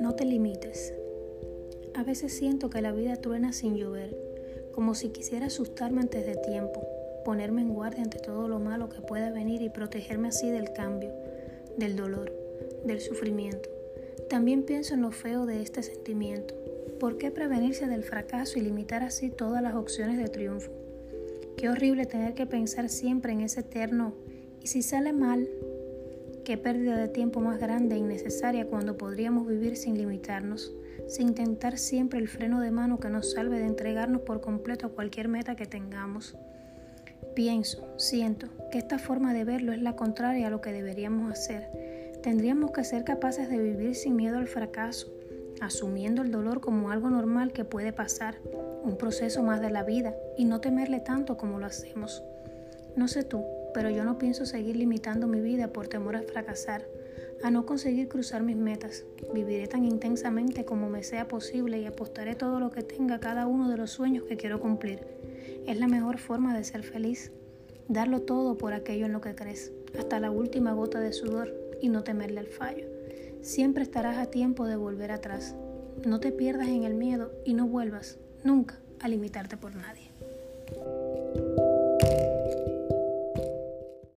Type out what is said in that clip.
No te limites. A veces siento que la vida truena sin llover, como si quisiera asustarme antes de tiempo, ponerme en guardia ante todo lo malo que pueda venir y protegerme así del cambio, del dolor, del sufrimiento. También pienso en lo feo de este sentimiento. ¿Por qué prevenirse del fracaso y limitar así todas las opciones de triunfo? Qué horrible tener que pensar siempre en ese eterno y si sale mal, qué pérdida de tiempo más grande e innecesaria cuando podríamos vivir sin limitarnos, sin intentar siempre el freno de mano que nos salve de entregarnos por completo a cualquier meta que tengamos. Pienso, siento, que esta forma de verlo es la contraria a lo que deberíamos hacer. Tendríamos que ser capaces de vivir sin miedo al fracaso, asumiendo el dolor como algo normal que puede pasar, un proceso más de la vida, y no temerle tanto como lo hacemos. No sé tú, pero yo no pienso seguir limitando mi vida por temor a fracasar, a no conseguir cruzar mis metas. Viviré tan intensamente como me sea posible y apostaré todo lo que tenga a cada uno de los sueños que quiero cumplir. Es la mejor forma de ser feliz, darlo todo por aquello en lo que crees, hasta la última gota de sudor y no temerle al fallo. Siempre estarás a tiempo de volver atrás. No te pierdas en el miedo y no vuelvas nunca a limitarte por nadie.